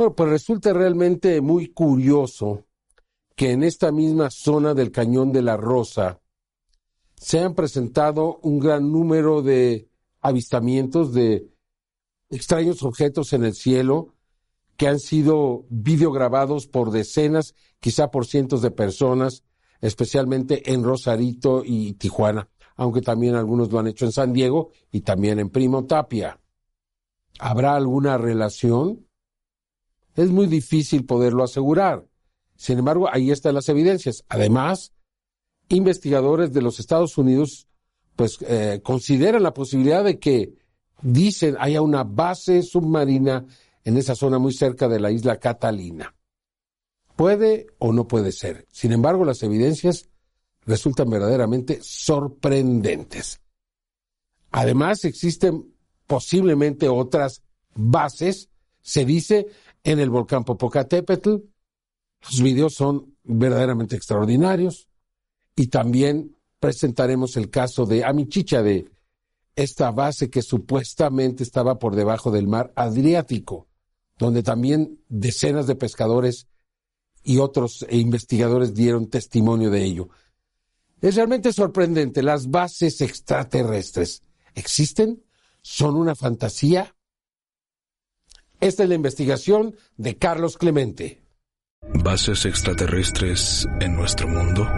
Bueno, pues resulta realmente muy curioso que en esta misma zona del Cañón de la Rosa se han presentado un gran número de avistamientos de extraños objetos en el cielo que han sido videograbados por decenas, quizá por cientos de personas, especialmente en Rosarito y Tijuana, aunque también algunos lo han hecho en San Diego y también en Primo Tapia. ¿Habrá alguna relación? Es muy difícil poderlo asegurar. Sin embargo, ahí están las evidencias. Además, investigadores de los Estados Unidos pues eh, consideran la posibilidad de que dicen haya una base submarina en esa zona muy cerca de la isla Catalina. Puede o no puede ser. Sin embargo, las evidencias resultan verdaderamente sorprendentes. Además, existen posiblemente otras bases, se dice, en el volcán Popocatépetl. Los videos son verdaderamente extraordinarios. Y también presentaremos el caso de Amichicha, de esta base que supuestamente estaba por debajo del mar Adriático, donde también decenas de pescadores y otros investigadores dieron testimonio de ello. Es realmente sorprendente. Las bases extraterrestres existen, son una fantasía. Esta es la investigación de Carlos Clemente. ¿Bases extraterrestres en nuestro mundo?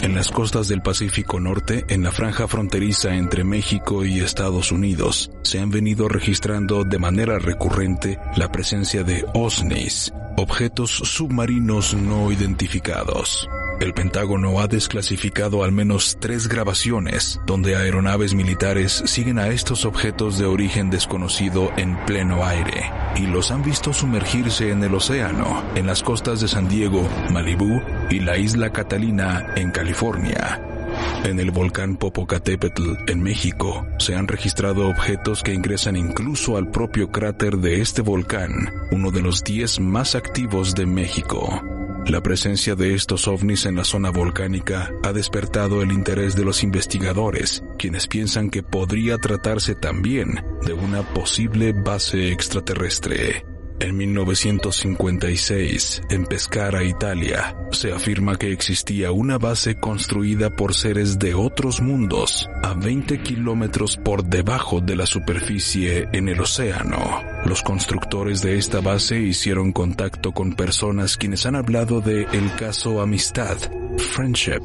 En las costas del Pacífico Norte, en la franja fronteriza entre México y Estados Unidos, se han venido registrando de manera recurrente la presencia de OSNIs, objetos submarinos no identificados. El Pentágono ha desclasificado al menos tres grabaciones donde aeronaves militares siguen a estos objetos de origen desconocido en pleno aire y los han visto sumergirse en el océano, en las costas de San Diego, Malibú y la isla Catalina en California. En el volcán Popocatépetl, en México, se han registrado objetos que ingresan incluso al propio cráter de este volcán, uno de los 10 más activos de México. La presencia de estos ovnis en la zona volcánica ha despertado el interés de los investigadores, quienes piensan que podría tratarse también de una posible base extraterrestre. En 1956, en Pescara, Italia, se afirma que existía una base construida por seres de otros mundos a 20 kilómetros por debajo de la superficie en el océano. Los constructores de esta base hicieron contacto con personas quienes han hablado de el caso Amistad, Friendship,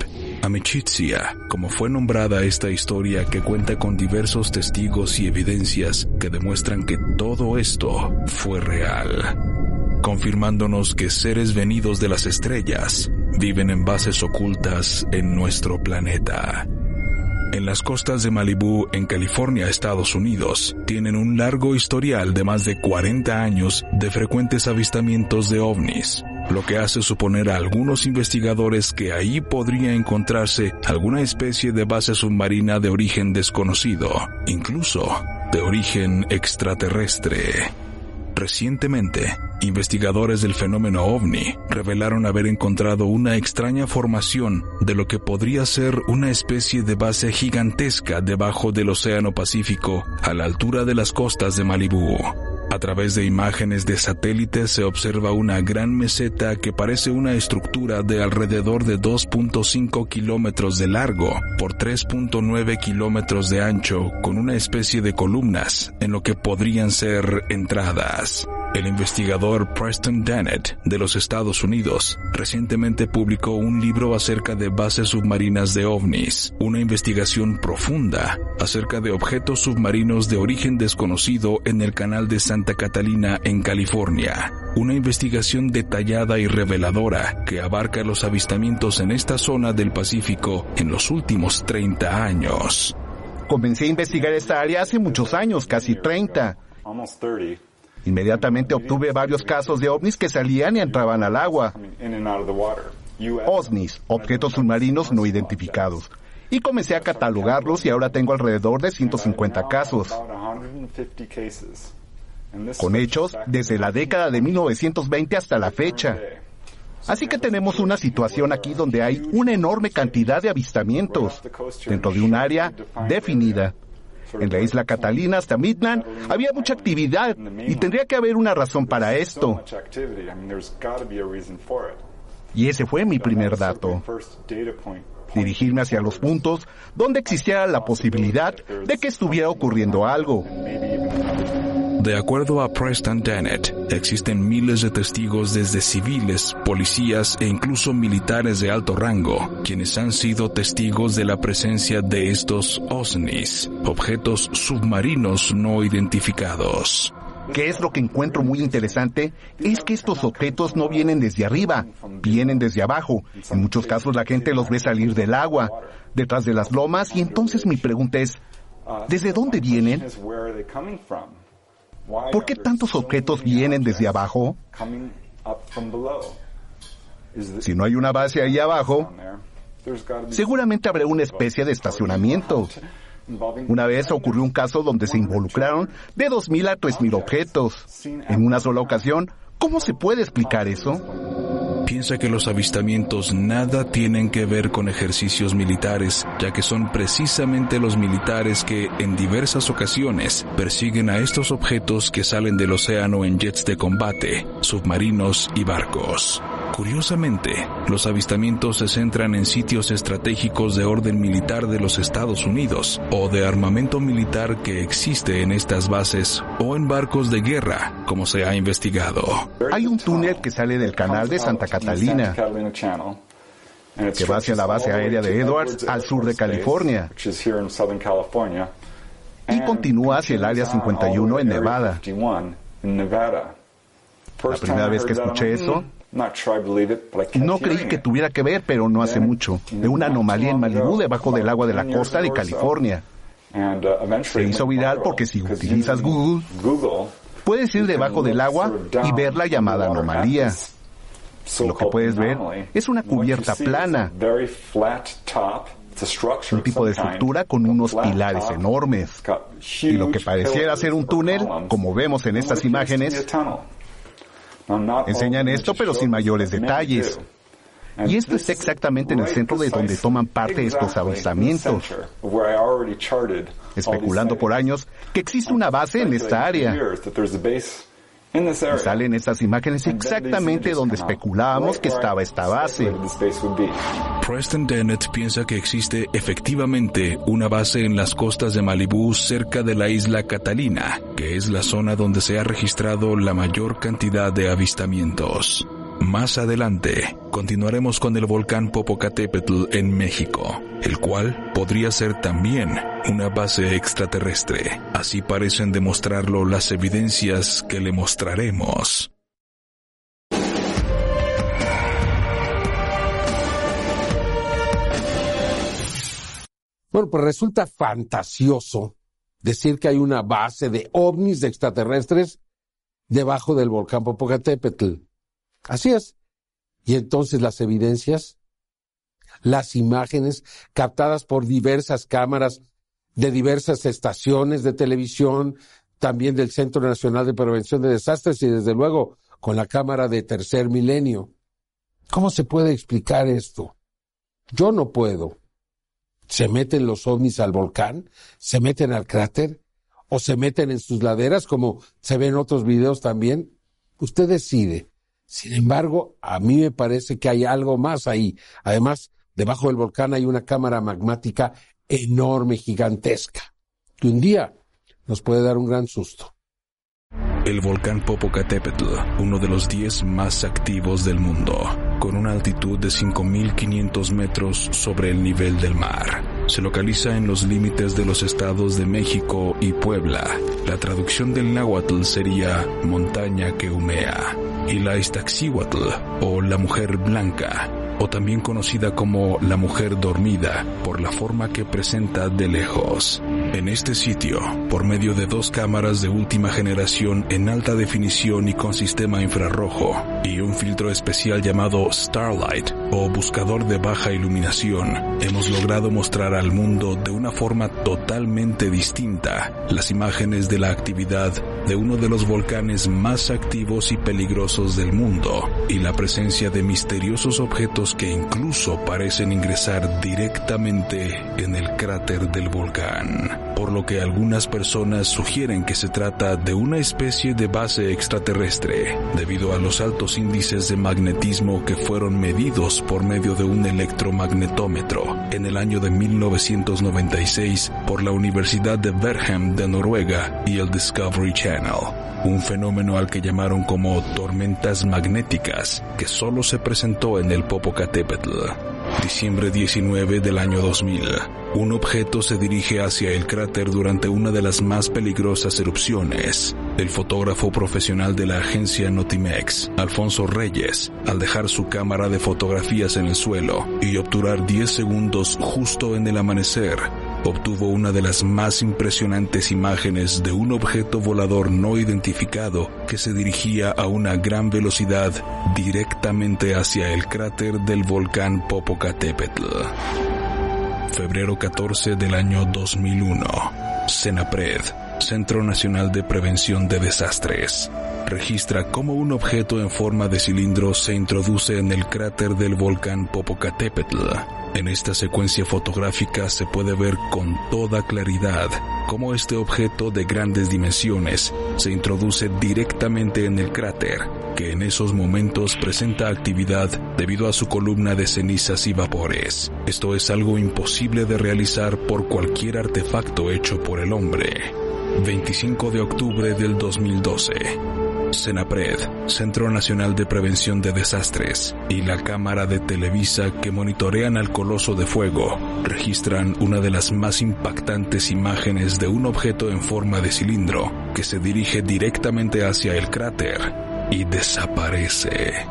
Amicizia, como fue nombrada esta historia que cuenta con diversos testigos y evidencias que demuestran que todo esto fue real, confirmándonos que seres venidos de las estrellas viven en bases ocultas en nuestro planeta. En las costas de Malibú, en California, Estados Unidos, tienen un largo historial de más de 40 años de frecuentes avistamientos de ovnis, lo que hace suponer a algunos investigadores que ahí podría encontrarse alguna especie de base submarina de origen desconocido, incluso de origen extraterrestre. Recientemente, investigadores del fenómeno ovni revelaron haber encontrado una extraña formación de lo que podría ser una especie de base gigantesca debajo del Océano Pacífico a la altura de las costas de Malibú. A través de imágenes de satélite se observa una gran meseta que parece una estructura de alrededor de 2.5 kilómetros de largo por 3.9 kilómetros de ancho con una especie de columnas en lo que podrían ser entradas. El investigador Preston Dennett de los Estados Unidos recientemente publicó un libro acerca de bases submarinas de ovnis, una investigación profunda acerca de objetos submarinos de origen desconocido en el canal de Santa Catalina en California. Una investigación detallada y reveladora que abarca los avistamientos en esta zona del Pacífico en los últimos 30 años. Comencé a investigar esta área hace muchos años, casi 30. Inmediatamente obtuve varios casos de ovnis que salían y entraban al agua. OSNIs, objetos submarinos no identificados. Y comencé a catalogarlos y ahora tengo alrededor de 150 casos. Con hechos desde la década de 1920 hasta la fecha. Así que tenemos una situación aquí donde hay una enorme cantidad de avistamientos dentro de un área definida En la isla Catalina hasta Midland había mucha actividad y tendría que haber una razón para esto. Y ese fue mi primer dato. Dirigirme hacia los puntos donde existiera la posibilidad de que estuviera ocurriendo algo. De acuerdo a Preston Dennett, existen miles de testigos desde civiles, policías e incluso militares de alto rango, quienes han sido testigos de la presencia de estos OSNIs, objetos submarinos no identificados. ¿Qué es lo que encuentro muy interesante? Es que estos objetos no vienen desde arriba, vienen desde abajo. En muchos casos la gente los ve salir del agua, detrás de las lomas, y entonces mi pregunta es, ¿desde dónde vienen? ¿Por qué tantos objetos vienen desde abajo? Si no hay una base ahí abajo, seguramente habrá una especie de estacionamiento. Una vez ocurrió un caso donde se involucraron de 2.000 a 3.000 objetos en una sola ocasión. ¿Cómo se puede explicar eso? Piensa que los avistamientos nada tienen que ver con ejercicios militares, ya que son precisamente los militares que en diversas ocasiones persiguen a estos objetos que salen del océano en jets de combate, submarinos y barcos. Curiosamente, los avistamientos se centran en sitios estratégicos de orden militar de los Estados Unidos o de armamento militar que existe en estas bases o en barcos de guerra, como se ha investigado. Hay un túnel que sale del canal de Santa Catalina que va hacia la base aérea de Edwards al sur de California y continúa hacia el área 51 en Nevada. La primera vez que escuché eso, no creí que tuviera que ver, pero no hace mucho, de una anomalía en Malibu debajo del agua de la costa de California. Uh, Se hizo viral porque si utilizas Google, puedes ir debajo del agua y ver la llamada anomalía. Lo que puedes ver es una cubierta plana, un tipo de estructura con unos pilares enormes. Y lo que pareciera ser un túnel, como vemos en estas imágenes, Enseñan esto pero sin mayores detalles. Y esto está exactamente en el centro de donde toman parte estos avistamientos, especulando por años que existe una base en esta área. Salen estas imágenes exactamente donde especulábamos que estaba esta base. Preston Dennett piensa que existe efectivamente una base en las costas de Malibú cerca de la isla Catalina, que es la zona donde se ha registrado la mayor cantidad de avistamientos. Más adelante, continuaremos con el volcán Popocatépetl en México, el cual podría ser también una base extraterrestre. Así parecen demostrarlo las evidencias que le mostraremos. Bueno, pues resulta fantasioso decir que hay una base de ovnis de extraterrestres debajo del volcán Popocatépetl. Así es. Y entonces las evidencias, las imágenes captadas por diversas cámaras de diversas estaciones de televisión, también del Centro Nacional de Prevención de Desastres y desde luego con la Cámara de Tercer Milenio. ¿Cómo se puede explicar esto? Yo no puedo. ¿Se meten los ovnis al volcán? ¿Se meten al cráter? ¿O se meten en sus laderas como se ve en otros videos también? Usted decide. Sin embargo, a mí me parece que hay algo más ahí. Además, debajo del volcán hay una cámara magmática enorme, gigantesca, que un día nos puede dar un gran susto. El volcán Popocatépetl, uno de los 10 más activos del mundo, con una altitud de 5.500 metros sobre el nivel del mar. Se localiza en los límites de los estados de México y Puebla. La traducción del náhuatl sería montaña que humea y la Iztaccíhuatl o la mujer blanca o también conocida como la mujer dormida por la forma que presenta de lejos. En este sitio, por medio de dos cámaras de última generación en alta definición y con sistema infrarrojo, y un filtro especial llamado Starlight o buscador de baja iluminación, hemos logrado mostrar al mundo de una forma totalmente distinta las imágenes de la actividad de uno de los volcanes más activos y peligrosos del mundo y la presencia de misteriosos objetos que incluso parecen ingresar directamente en el cráter del volcán. Por lo que algunas personas sugieren que se trata de una especie de base extraterrestre, debido a los altos índices de magnetismo que fueron medidos por medio de un electromagnetómetro en el año de 1996 por la Universidad de Bergen de Noruega y el Discovery Channel un fenómeno al que llamaron como tormentas magnéticas, que solo se presentó en el Popocatépetl. Diciembre 19 del año 2000. Un objeto se dirige hacia el cráter durante una de las más peligrosas erupciones. El fotógrafo profesional de la agencia Notimex, Alfonso Reyes, al dejar su cámara de fotografías en el suelo y obturar 10 segundos justo en el amanecer, obtuvo una de las más impresionantes imágenes de un objeto volador no identificado que se dirigía a una gran velocidad directamente hacia el cráter del volcán Popocatépetl. Febrero 14 del año 2001. Senapred, Centro Nacional de Prevención de Desastres, registra cómo un objeto en forma de cilindro se introduce en el cráter del volcán Popocatépetl en esta secuencia fotográfica se puede ver con toda claridad cómo este objeto de grandes dimensiones se introduce directamente en el cráter, que en esos momentos presenta actividad debido a su columna de cenizas y vapores. Esto es algo imposible de realizar por cualquier artefacto hecho por el hombre. 25 de octubre del 2012. Senapred, Centro Nacional de Prevención de Desastres, y la Cámara de Televisa que monitorean al Coloso de Fuego, registran una de las más impactantes imágenes de un objeto en forma de cilindro que se dirige directamente hacia el cráter y desaparece.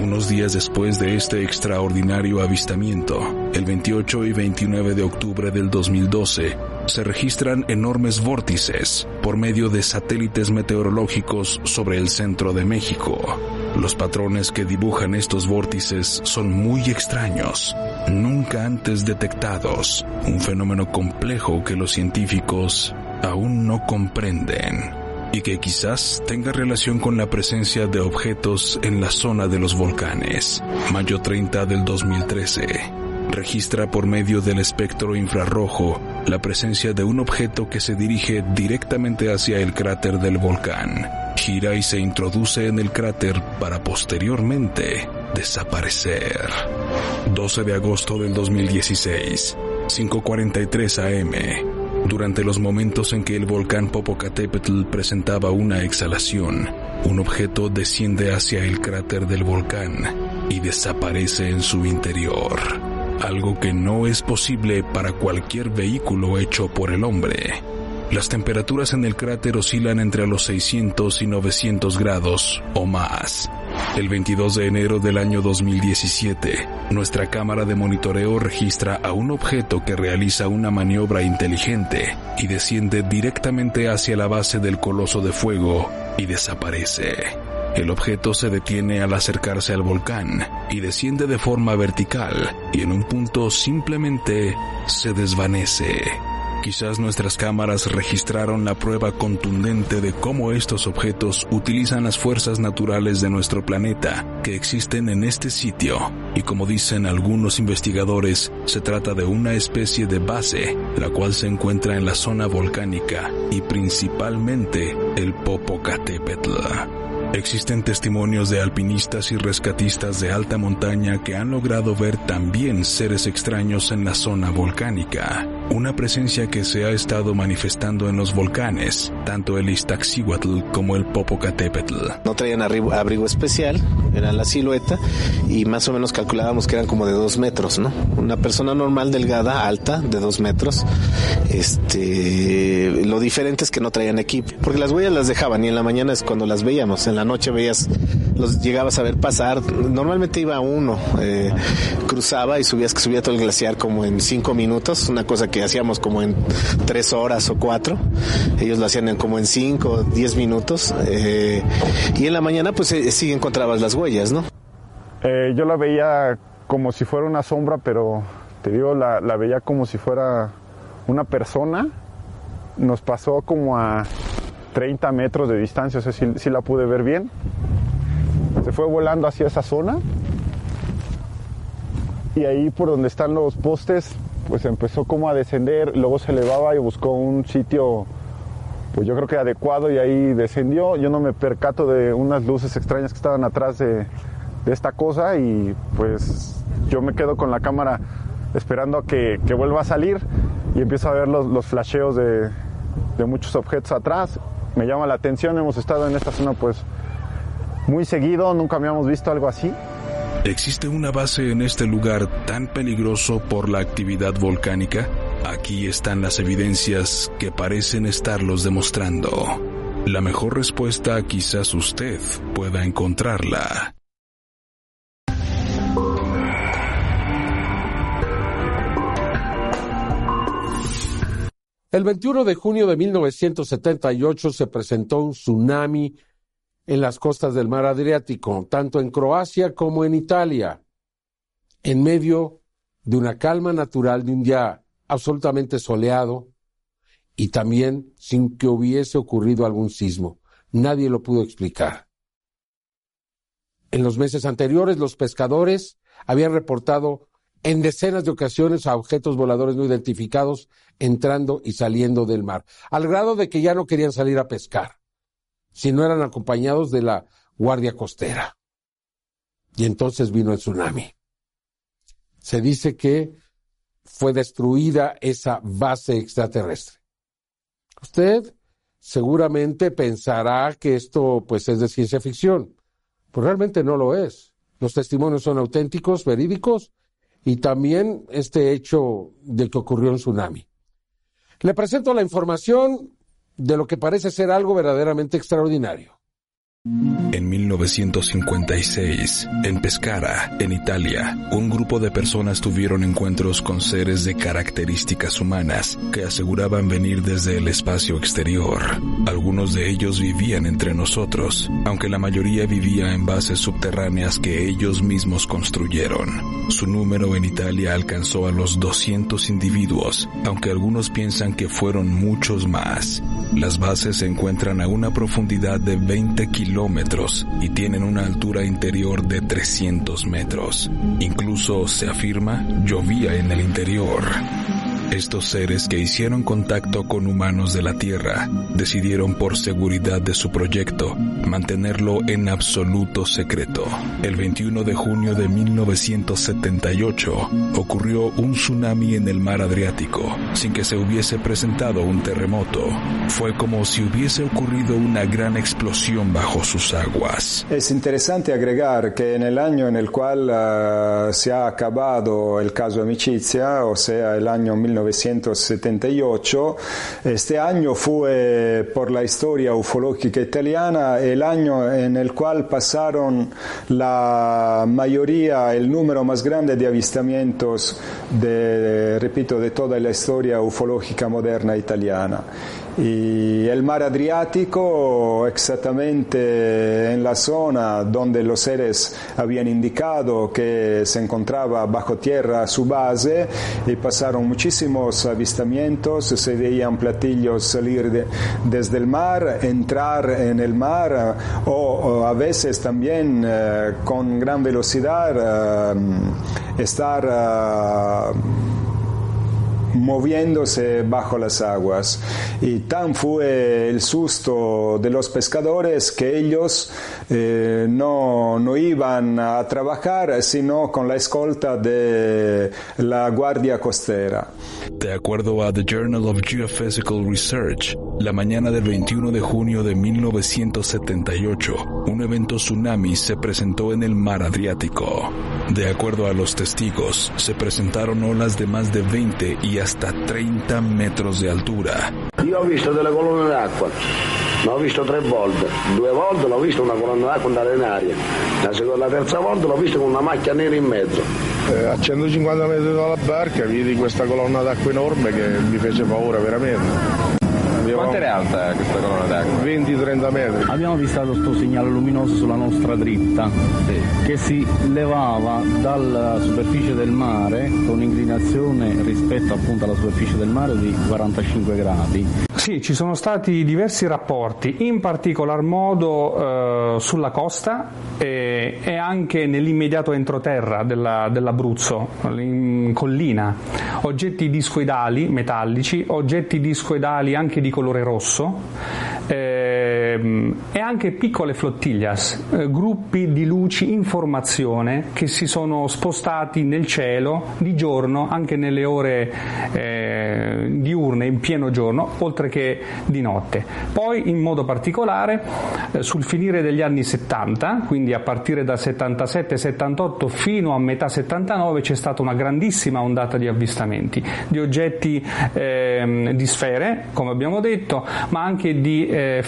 Unos días después de este extraordinario avistamiento, el 28 y 29 de octubre del 2012, se registran enormes vórtices por medio de satélites meteorológicos sobre el centro de México. Los patrones que dibujan estos vórtices son muy extraños, nunca antes detectados, un fenómeno complejo que los científicos aún no comprenden y que quizás tenga relación con la presencia de objetos en la zona de los volcanes. Mayo 30 del 2013 registra por medio del espectro infrarrojo la presencia de un objeto que se dirige directamente hacia el cráter del volcán. Gira y se introduce en el cráter para posteriormente desaparecer. 12 de agosto del 2016, 5.43 am. Durante los momentos en que el volcán Popocatépetl presentaba una exhalación, un objeto desciende hacia el cráter del volcán y desaparece en su interior algo que no es posible para cualquier vehículo hecho por el hombre. Las temperaturas en el cráter oscilan entre los 600 y 900 grados o más. El 22 de enero del año 2017, nuestra cámara de monitoreo registra a un objeto que realiza una maniobra inteligente y desciende directamente hacia la base del coloso de fuego y desaparece. El objeto se detiene al acercarse al volcán y desciende de forma vertical y en un punto simplemente se desvanece. Quizás nuestras cámaras registraron la prueba contundente de cómo estos objetos utilizan las fuerzas naturales de nuestro planeta que existen en este sitio y como dicen algunos investigadores, se trata de una especie de base, la cual se encuentra en la zona volcánica y principalmente el Popocatépetl. Existen testimonios de alpinistas y rescatistas de alta montaña que han logrado ver también seres extraños en la zona volcánica, una presencia que se ha estado manifestando en los volcanes, tanto el Iztaccíhuatl como el Popocatépetl. No traían abrigo especial, era la silueta y más o menos calculábamos que eran como de dos metros, ¿no? Una persona normal, delgada, alta, de dos metros. Este, lo diferente es que no traían equipo, porque las huellas las dejaban y en la mañana es cuando las veíamos, en la noche veías, los llegabas a ver pasar. Normalmente iba uno, eh, cruzaba y subías, subía todo el glaciar como en cinco minutos, una cosa que hacíamos como en tres horas o cuatro. Ellos lo hacían en como en cinco, diez minutos. Eh, y en la mañana pues eh, sí encontrabas las huellas, ¿no? yo la veía como si fuera una sombra, pero te digo, la, veía como si fuera una persona. Nos pasó como a 30 metros de distancia, o sea, si, la pude ver bien. Se fue volando hacia esa zona. Y ahí por donde están los postes, pues empezó como a descender, luego se elevaba y buscó un sitio, pues yo creo que adecuado y ahí descendió. Yo no me percato de unas luces extrañas que estaban atrás de, esta cosa y pues yo me quedo con la cámara esperando a que, vuelva a salir y empiezo a ver los, flasheos de, de muchos objetos atrás. Me llama la atención, hemos estado en esta zona pues muy seguido, nunca habíamos visto algo así. ¿Existe una base en este lugar tan peligroso por la actividad volcánica? Aquí están las evidencias que parecen estarlos demostrando. La mejor respuesta quizás usted pueda encontrarla. El 21 de junio de 1978 se presentó un tsunami en las costas del mar Adriático, tanto en Croacia como en Italia, en medio de una calma natural de un día absolutamente soleado y también sin que hubiese ocurrido algún sismo. Nadie lo pudo explicar. En los meses anteriores, los pescadores habían reportado en decenas de ocasiones a objetos voladores no identificados entrando y saliendo del mar, al grado de que ya no querían salir a pescar si no eran acompañados de la Guardia Costera. Y entonces vino el tsunami. Se dice que fue destruida esa base extraterrestre. Usted seguramente pensará que esto pues es de ciencia ficción, pero realmente no lo es. Los testimonios son auténticos, verídicos y también este hecho de que ocurrió un tsunami. Le presento la información de lo que parece ser algo verdaderamente extraordinario. En 1956, en Pescara, en Italia, un grupo de personas tuvieron encuentros con seres de características humanas que aseguraban venir desde el espacio exterior. Algunos de ellos vivían entre nosotros, aunque la mayoría vivía en bases subterráneas que ellos mismos construyeron. Su número en Italia alcanzó a los 200 individuos, aunque algunos piensan que fueron muchos más. Las bases se encuentran a una profundidad de 20 kilómetros y tienen una altura interior de 300 metros. Incluso, se afirma, llovía en el interior. Estos seres que hicieron contacto con humanos de la Tierra decidieron por seguridad de su proyecto mantenerlo en absoluto secreto. El 21 de junio de 1978 ocurrió un tsunami en el mar Adriático sin que se hubiese presentado un terremoto. Fue como si hubiese ocurrido una gran explosión bajo sus aguas. Es interesante agregar que en el año en el cual uh, se ha acabado el caso Amicizia, o sea, el año 1978, 1978. Este año fue por la historia ufológica italiana el año en el cual pasaron la mayoría, el número más grande de avistamientos de, repito, de toda la historia ufológica moderna italiana. Y el mar Adriático, exactamente en la zona donde los seres habían indicado que se encontraba bajo tierra su base, y pasaron muchísimos avistamientos, se veían platillos salir desde el mar, entrar en el mar, o, a veces también eh, con gran velocidad eh, estar. Eh, moviéndose bajo las aguas. Y tan fue el susto de los pescadores que ellos eh, no, no iban a trabajar, sino con la escolta de la Guardia Costera. De acuerdo a The Journal of Geophysical Research, la mañana del 21 de junio de 1978, un evento tsunami se presentó en el mar Adriático. De acuerdo a los testigos, se presentaron olas de más de 20 y hasta 30 metros de altura. Yo he visto delle colonne d'acqua, l'ho visto tre volte. Due volte l'ho visto una colonna d'acqua andare in aria. La, seconda, la terza volta l'ho visto con una macchia nera in mezzo. Eh, a 150 metri dalla barca vidi questa colonna d'acqua enorme che mi fece paura veramente. Quanto era alta questa colonna d'acqua? 20-30 metri. Abbiamo visto questo segnale luminoso sulla nostra dritta sì. che si levava dalla superficie del mare con inclinazione rispetto appunto alla superficie del mare di 45 gradi. Sì, ci sono stati diversi rapporti, in particolar modo eh, sulla costa e, e, anche nell'immediato entroterra della, dell'Abruzzo, in collina. Oggetti discoidali metallici, oggetti discoidali anche di colore rosso eh, e anche piccole flottiglias, eh, gruppi di luci in formazione che si sono spostati nel cielo di giorno, anche nelle ore eh, diurne, in pieno giorno, oltre che di notte. Poi in modo particolare eh, sul finire degli anni 70, quindi a partire dal 77-78 fino a metà 79 c'è stata una grandissima ondata di avvistamenti di oggetti eh, di sfere, come abbiamo detto, ma anche di eh,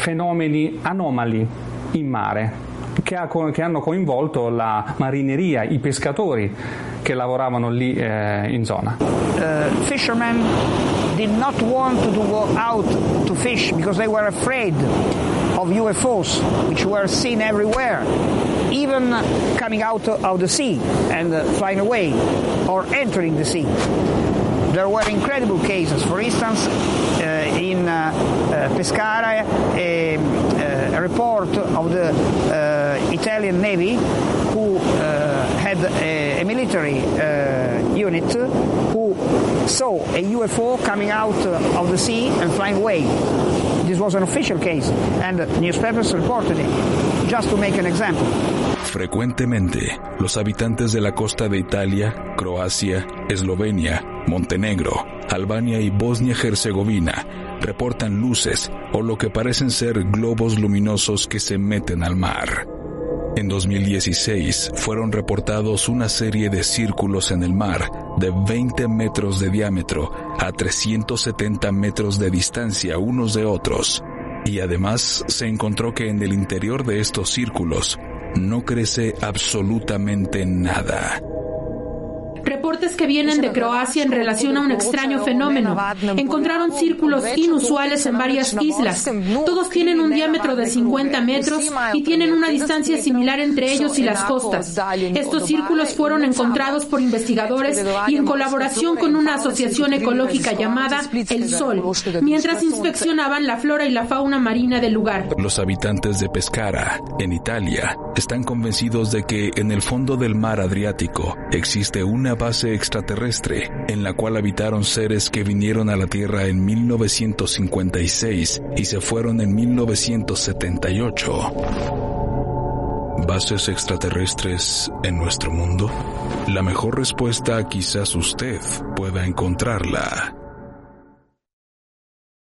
fenomeni anomali in mare. Che, ha, che, hanno coinvolto la marineria, i pescatori che lavoravano lì eh, in zona. Uh, fishermen did not want to go out to fish because they were afraid of UFOs which were seen everywhere, even coming out of the sea and flying away or entering the sea. There were incredible cases. For instance, uh, in uh, uh, Pescara, a, a, report of the Italian Navy who had a, a military unit who saw a UFO coming out of the sea and flying away. This was an official case, and newspapers reported it. Just to make an example. Frecuentemente, los habitantes de la costa de Italia, Croacia, Eslovenia, Montenegro, Albania y Bosnia-Herzegovina reportan luces o lo que parecen ser globos luminosos que se meten al mar. En 2016 fueron reportados una serie de círculos en el mar de 20 metros de diámetro a 370 metros de distancia unos de otros. Y además se encontró que en el interior de estos círculos no crece absolutamente nada. Reportes que vienen de Croacia en relación a un extraño fenómeno. Encontraron círculos inusuales en varias islas. Todos tienen un diámetro de 50 metros y tienen una distancia similar entre ellos y las costas. Estos círculos fueron encontrados por investigadores y en colaboración con una asociación ecológica llamada El Sol, mientras inspeccionaban la flora y la fauna marina del lugar. Los habitantes de Pescara, en Italia, están convencidos de que en el fondo del mar Adriático existe base extraterrestre en la cual habitaron seres que vinieron a la Tierra en 1956 y se fueron en 1978. ¿Bases extraterrestres en nuestro mundo? La mejor respuesta quizás usted pueda encontrarla